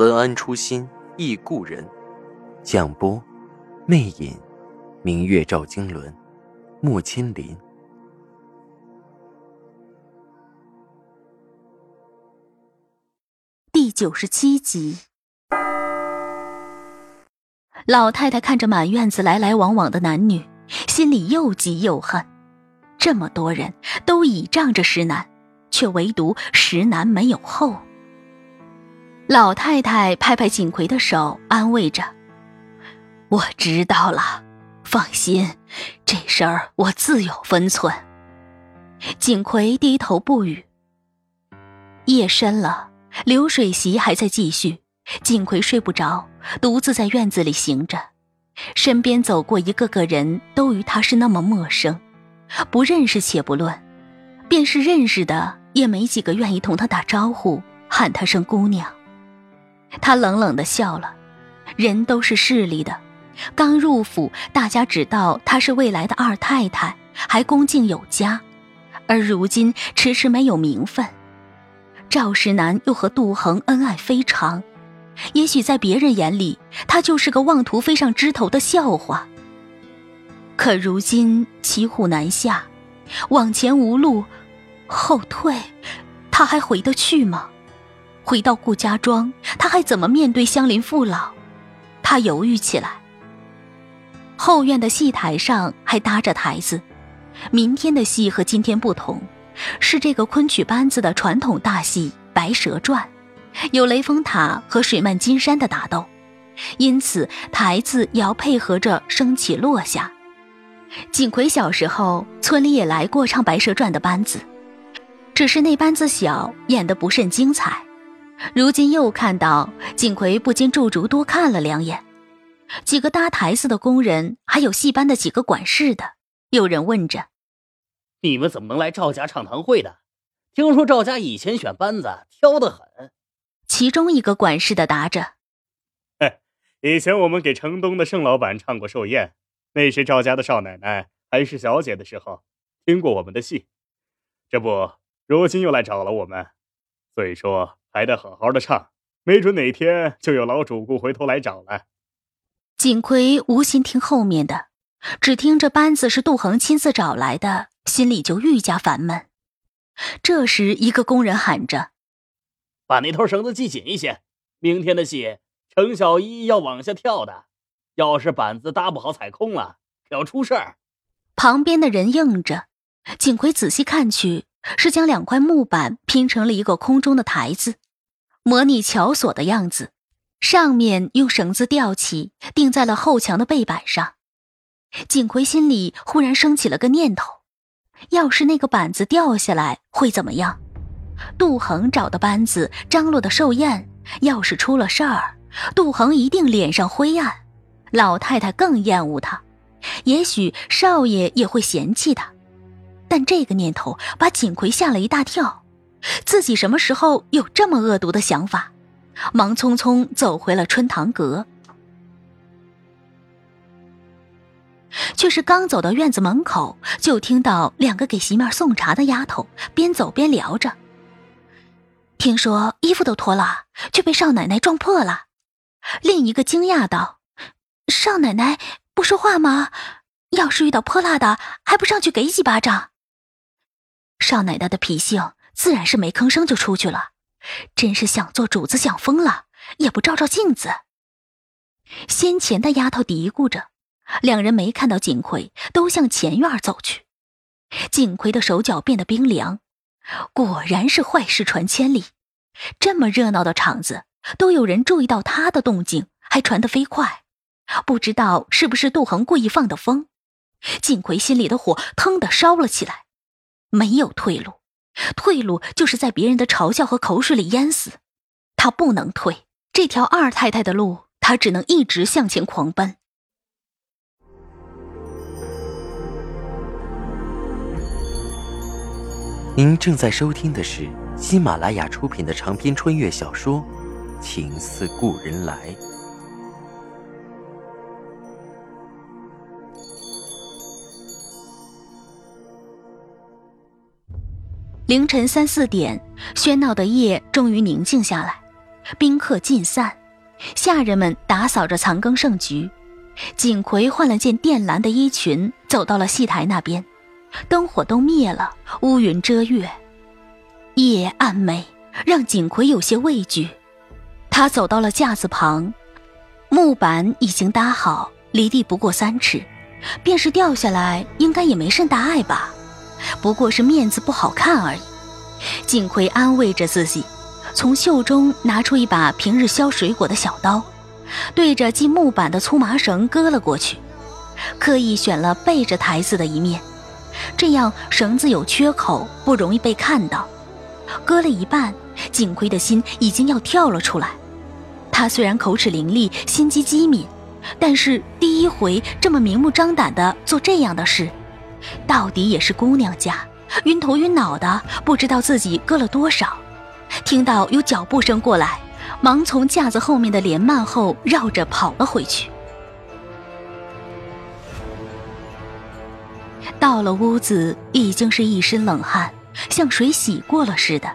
文安初心忆故人，蒋波，魅影，明月照经纶，木千林。第九十七集，老太太看着满院子来来往往的男女，心里又急又恨。这么多人都倚仗着石楠，却唯独石楠没有后。老太太拍拍锦葵的手，安慰着：“我知道了，放心，这事儿我自有分寸。”锦葵低头不语。夜深了，流水席还在继续，锦葵睡不着，独自在院子里行着。身边走过一个个人，都与他是那么陌生，不认识且不论，便是认识的，也没几个愿意同他打招呼，喊他声姑娘。他冷冷的笑了，人都是势利的。刚入府，大家只道她是未来的二太太，还恭敬有加；而如今迟迟没有名分。赵石南又和杜恒恩爱非常，也许在别人眼里，他就是个妄图飞上枝头的笑话。可如今骑虎难下，往前无路，后退，他还回得去吗？回到顾家庄，他还怎么面对乡邻父老？他犹豫起来。后院的戏台上还搭着台子，明天的戏和今天不同，是这个昆曲班子的传统大戏《白蛇传》，有雷峰塔和水漫金山的打斗，因此台子也要配合着升起落下。锦葵小时候村里也来过唱《白蛇传》的班子，只是那班子小，演得不甚精彩。如今又看到锦葵，不禁驻足多看了两眼。几个搭台子的工人，还有戏班的几个管事的，有人问着：“你们怎么能来赵家唱堂会的？听说赵家以前选班子挑得很。”其中一个管事的答着：“以前我们给城东的盛老板唱过寿宴，那时赵家的少奶奶还是小姐的时候，听过我们的戏。这不，如今又来找了我们，所以说。”还得好好的唱，没准哪天就有老主顾回头来找了。锦葵无心听后面的，只听这班子是杜恒亲自找来的，心里就愈加烦闷。这时，一个工人喊着：“把那头绳子系紧一些，明天的戏程小一要往下跳的，要是板子搭不好踩空了，可要出事儿。”旁边的人应着，锦葵仔细看去。是将两块木板拼成了一个空中的台子，模拟桥索的样子，上面用绳子吊起，钉在了后墙的背板上。锦葵心里忽然升起了个念头：要是那个板子掉下来会怎么样？杜恒找的班子张罗的寿宴，要是出了事儿，杜恒一定脸上灰暗，老太太更厌恶他，也许少爷也会嫌弃他。但这个念头把锦葵吓了一大跳，自己什么时候有这么恶毒的想法？忙匆匆走回了春堂阁，却是刚走到院子门口，就听到两个给席面送茶的丫头边走边聊着。听说衣服都脱了，却被少奶奶撞破了。另一个惊讶道：“少奶奶不说话吗？要是遇到泼辣的，还不上去给几巴掌？”少奶奶的脾性自然是没吭声就出去了，真是想做主子想疯了，也不照照镜子。先前的丫头嘀咕着，两人没看到锦葵，都向前院走去。锦葵的手脚变得冰凉，果然是坏事传千里。这么热闹的场子，都有人注意到他的动静，还传得飞快。不知道是不是杜恒故意放的风，锦葵心里的火腾的烧了起来。没有退路，退路就是在别人的嘲笑和口水里淹死。他不能退，这条二太太的路，他只能一直向前狂奔。您正在收听的是喜马拉雅出品的长篇穿越小说《情似故人来》。凌晨三四点，喧闹的夜终于宁静下来，宾客尽散，下人们打扫着残羹剩菊。锦葵换了件靛蓝的衣裙，走到了戏台那边，灯火都灭了，乌云遮月，夜暗美，让锦葵有些畏惧。他走到了架子旁，木板已经搭好，离地不过三尺，便是掉下来，应该也没甚大碍吧。不过是面子不好看而已。景葵安慰着自己，从袖中拿出一把平日削水果的小刀，对着系木板的粗麻绳割了过去，刻意选了背着台子的一面，这样绳子有缺口，不容易被看到。割了一半，景葵的心已经要跳了出来。他虽然口齿伶俐，心机机敏，但是第一回这么明目张胆的做这样的事。到底也是姑娘家，晕头晕脑的，不知道自己割了多少。听到有脚步声过来，忙从架子后面的帘幔后绕着跑了回去。到了屋子，已经是一身冷汗，像水洗过了似的。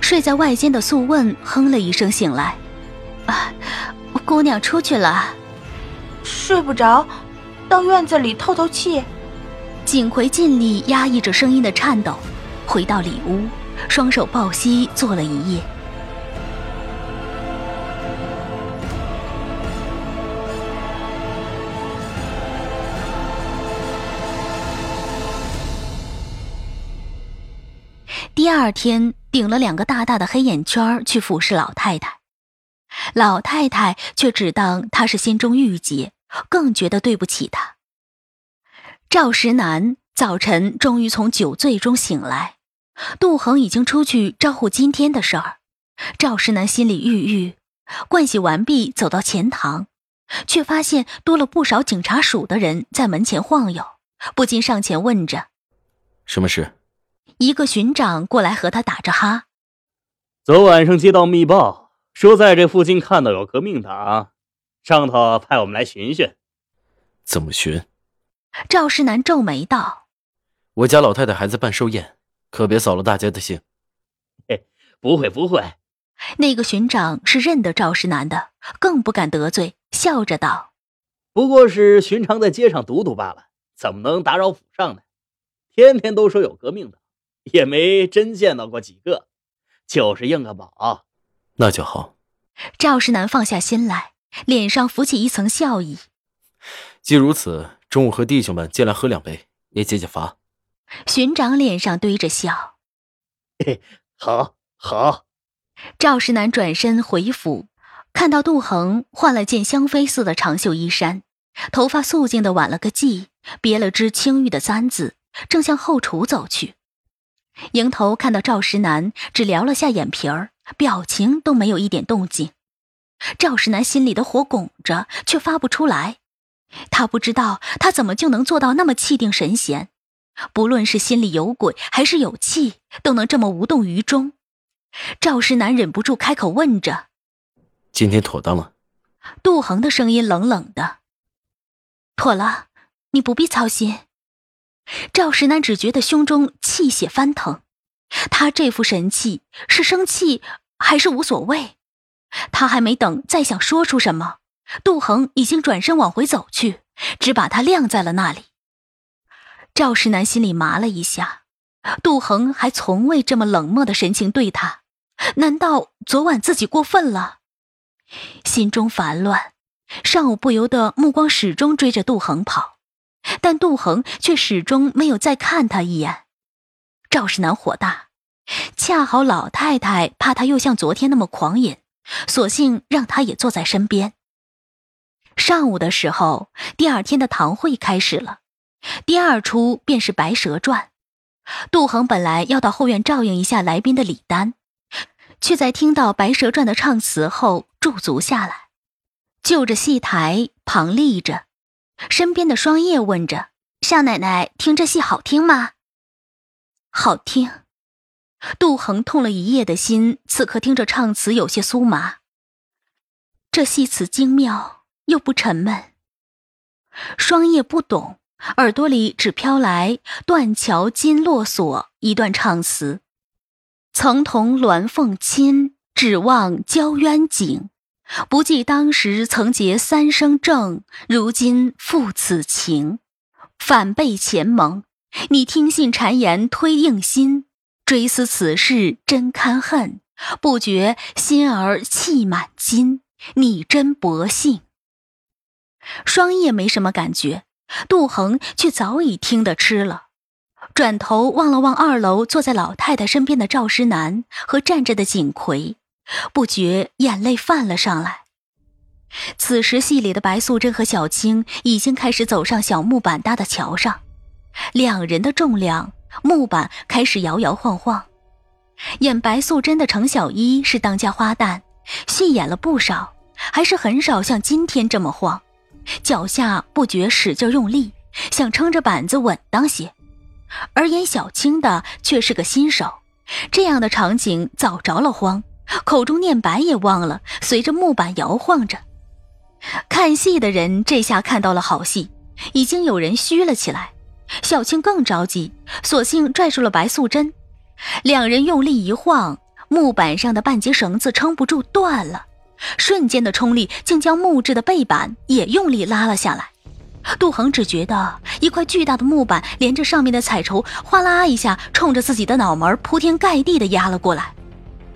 睡在外间的素问哼了一声醒来：“啊，姑娘出去了，睡不着，到院子里透透气。”锦葵尽力压抑着声音的颤抖，回到里屋，双手抱膝坐了一夜。第二天，顶了两个大大的黑眼圈去服侍老太太，老太太却只当他是心中郁结，更觉得对不起他。赵石南早晨终于从酒醉中醒来，杜恒已经出去招呼今天的事儿。赵石南心里郁郁，盥洗完毕，走到前堂，却发现多了不少警察署的人在门前晃悠，不禁上前问着：“什么事？”一个巡长过来和他打着哈：“昨晚上接到密报，说在这附近看到有革命党，上头派我们来寻寻。”怎么巡？赵世南皱眉道：“我家老太太还在办寿宴，可别扫了大家的兴。”“嘿，不会不会。”那个巡长是认得赵世南的，更不敢得罪，笑着道：“不过是寻常在街上堵堵罢了，怎么能打扰府上呢？天天都说有革命的，也没真见到过几个，就是应个宝。”“那就好。”赵世南放下心来，脸上浮起一层笑意。既如此。中午和弟兄们进来喝两杯，也解解乏。巡长脸上堆着笑，嘿，好，好。赵石南转身回府，看到杜恒换了件香妃似的长袖衣衫，头发素净的挽了个髻，别了支青玉的簪子，正向后厨走去。迎头看到赵石南，只撩了下眼皮儿，表情都没有一点动静。赵石南心里的火拱着，却发不出来。他不知道他怎么就能做到那么气定神闲，不论是心里有鬼还是有气，都能这么无动于衷。赵石南忍不住开口问着：“今天妥当了？”杜恒的声音冷冷的：“妥了，你不必操心。”赵石南只觉得胸中气血翻腾，他这副神气是生气还是无所谓？他还没等再想说出什么。杜恒已经转身往回走去，只把他晾在了那里。赵世南心里麻了一下，杜恒还从未这么冷漠的神情对他，难道昨晚自己过分了？心中烦乱，上午不由得目光始终追着杜恒跑，但杜恒却始终没有再看他一眼。赵世南火大，恰好老太太怕他又像昨天那么狂饮，索性让他也坐在身边。上午的时候，第二天的堂会开始了。第二出便是《白蛇传》。杜恒本来要到后院照应一下来宾的礼单，却在听到《白蛇传》的唱词后，驻足下来，就着戏台旁立着。身边的双叶问着：“少奶奶，听这戏好听吗？”“好听。”杜恒痛了一夜的心，此刻听着唱词有些酥麻。这戏词精妙又不沉闷。双叶不懂，耳朵里只飘来“断桥金络锁”一段唱词：“曾同鸾凤亲，指望交渊景。”不记当时曾结三生正，如今负此情，反背前盟。你听信谗言推硬心，追思此事真堪恨，不觉心儿气满襟。你真薄幸。双叶没什么感觉，杜恒却早已听得吃了，转头望了望二楼坐在老太太身边的赵石南和站着的景葵。不觉眼泪泛了上来。此时，戏里的白素贞和小青已经开始走上小木板搭的桥上，两人的重量，木板开始摇摇晃晃。演白素贞的程小一是当家花旦，戏演了不少，还是很少像今天这么晃，脚下不觉使劲用力，想撑着板子稳当些。而演小青的却是个新手，这样的场景早着了慌。口中念白也忘了，随着木板摇晃着。看戏的人这下看到了好戏，已经有人虚了起来。小青更着急，索性拽住了白素贞。两人用力一晃，木板上的半截绳子撑不住断了，瞬间的冲力竟将木质的背板也用力拉了下来。杜恒只觉得一块巨大的木板连着上面的彩绸，哗啦一下冲着自己的脑门铺天盖地的压了过来。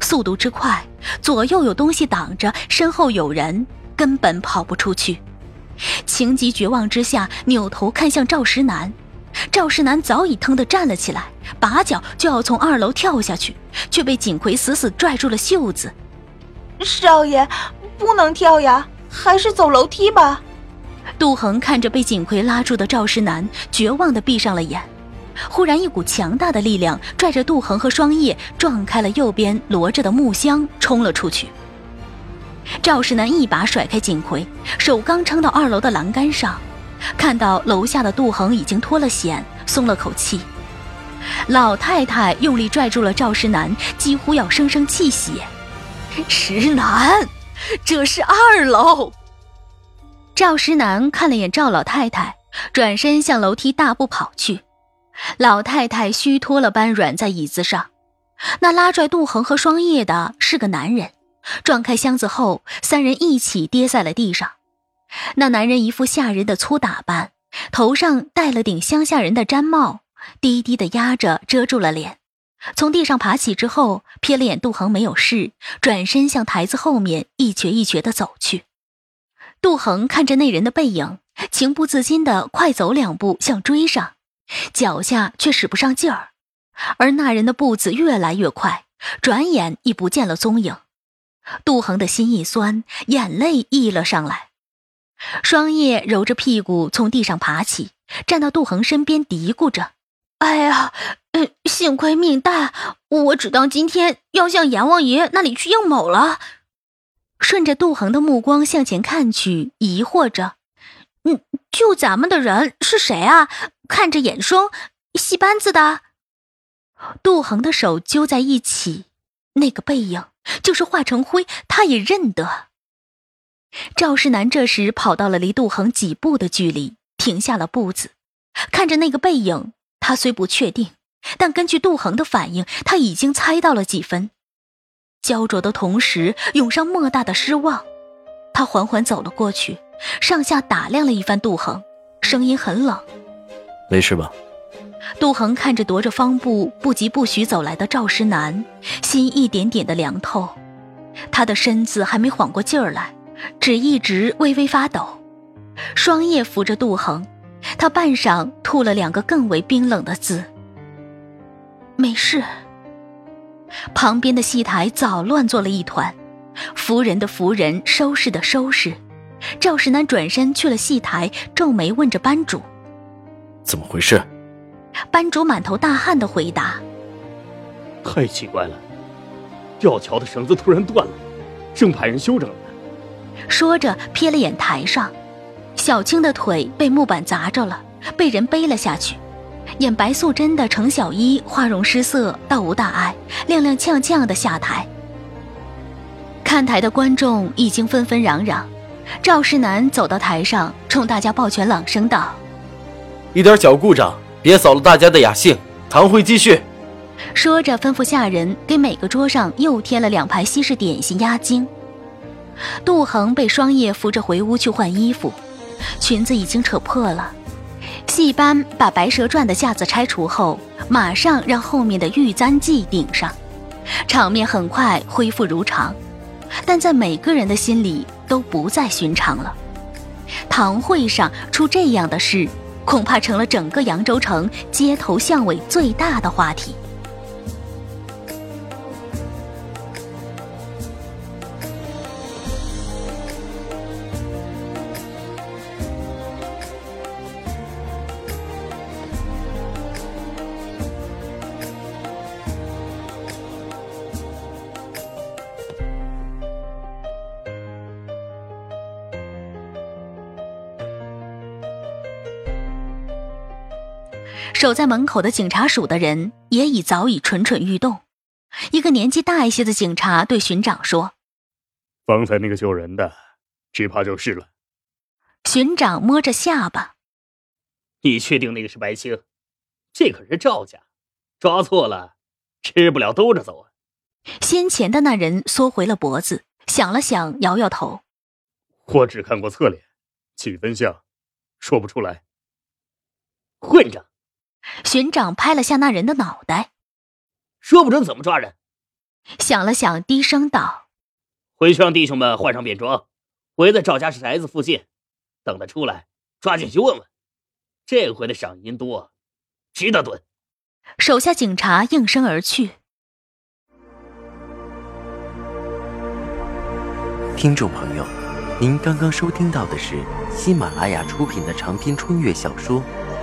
速度之快，左右有东西挡着，身后有人，根本跑不出去。情急绝望之下，扭头看向赵石南，赵石南早已腾地站了起来，拔脚就要从二楼跳下去，却被锦葵死死拽住了袖子。少爷，不能跳呀，还是走楼梯吧。杜恒看着被锦葵拉住的赵石南，绝望地闭上了眼。忽然，一股强大的力量拽着杜恒和双叶撞开了右边摞着的木箱，冲了出去。赵世南一把甩开锦葵，手刚撑到二楼的栏杆上，看到楼下的杜恒已经脱了险，松了口气。老太太用力拽住了赵世南，几乎要生生气血。石南，这是二楼。赵石南看了眼赵老太太，转身向楼梯大步跑去。老太太虚脱了般软在椅子上，那拉拽杜恒和双叶的是个男人。撞开箱子后，三人一起跌在了地上。那男人一副下人的粗打扮，头上戴了顶乡下人的毡帽，低低的压着遮住了脸。从地上爬起之后，瞥了眼杜恒没有事，转身向台子后面一瘸一瘸地走去。杜恒看着那人的背影，情不自禁地快走两步想追上。脚下却使不上劲儿，而那人的步子越来越快，转眼已不见了踪影。杜恒的心一酸，眼泪溢了上来。双叶揉着屁股从地上爬起，站到杜恒身边，嘀咕着：“哎呀，幸亏命大，我只当今天要向阎王爷那里去应某了。”顺着杜恒的目光向前看去，疑惑着：“嗯，救咱们的人是谁啊？”看着眼生，戏班子的。杜恒的手揪在一起，那个背影就是化成灰，他也认得。赵世南这时跑到了离杜恒几步的距离，停下了步子，看着那个背影，他虽不确定，但根据杜恒的反应，他已经猜到了几分。焦灼的同时，涌上莫大的失望。他缓缓走了过去，上下打量了一番杜恒，声音很冷。没事吧？杜恒看着踱着方步不疾不徐走来的赵石南，心一点点的凉透。他的身子还没缓过劲儿来，只一直微微发抖。双叶扶着杜恒，他半晌吐了两个更为冰冷的字：“没事。”旁边的戏台早乱作了一团，扶人的扶人，收拾的收拾。赵石南转身去了戏台，皱眉问着班主。怎么回事？班主满头大汗的回答：“太奇怪了，吊桥的绳子突然断了，正派人修整呢。说着瞥了眼台上，小青的腿被木板砸着了，被人背了下去。演白素贞的程小一花容失色，倒无大碍，踉踉跄跄的下台。看台的观众已经纷纷嚷嚷。赵世南走到台上，冲大家抱拳朗声道：“一点小故障，别扫了大家的雅兴，堂会继续。”说着，吩咐下人给每个桌上又添了两排西式点心压惊。杜恒被双叶扶着回屋去换衣服，裙子已经扯破了。戏班把《白蛇传》的架子拆除后，马上让后面的玉簪记顶上，场面很快恢复如常。但在每个人的心里都不再寻常了。堂会上出这样的事，恐怕成了整个扬州城街头巷尾最大的话题。守在门口的警察署的人也已早已蠢蠢欲动。一个年纪大一些的警察对巡长说：“方才那个救人的，只怕就是了。”巡长摸着下巴：“你确定那个是白青？这可是赵家，抓错了，吃不了兜着走啊！”先前的那人缩回了脖子，想了想，摇摇头：“我只看过侧脸，几分像，说不出来。”混账！巡长拍了下那人的脑袋，说不准怎么抓人。想了想，低声道：“回去让弟兄们换上便装，围在赵家宅子附近，等他出来，抓进去问问。这回的赏银多，值得蹲。”手下警察应声而去。听众朋友，您刚刚收听到的是喜马拉雅出品的长篇穿越小说。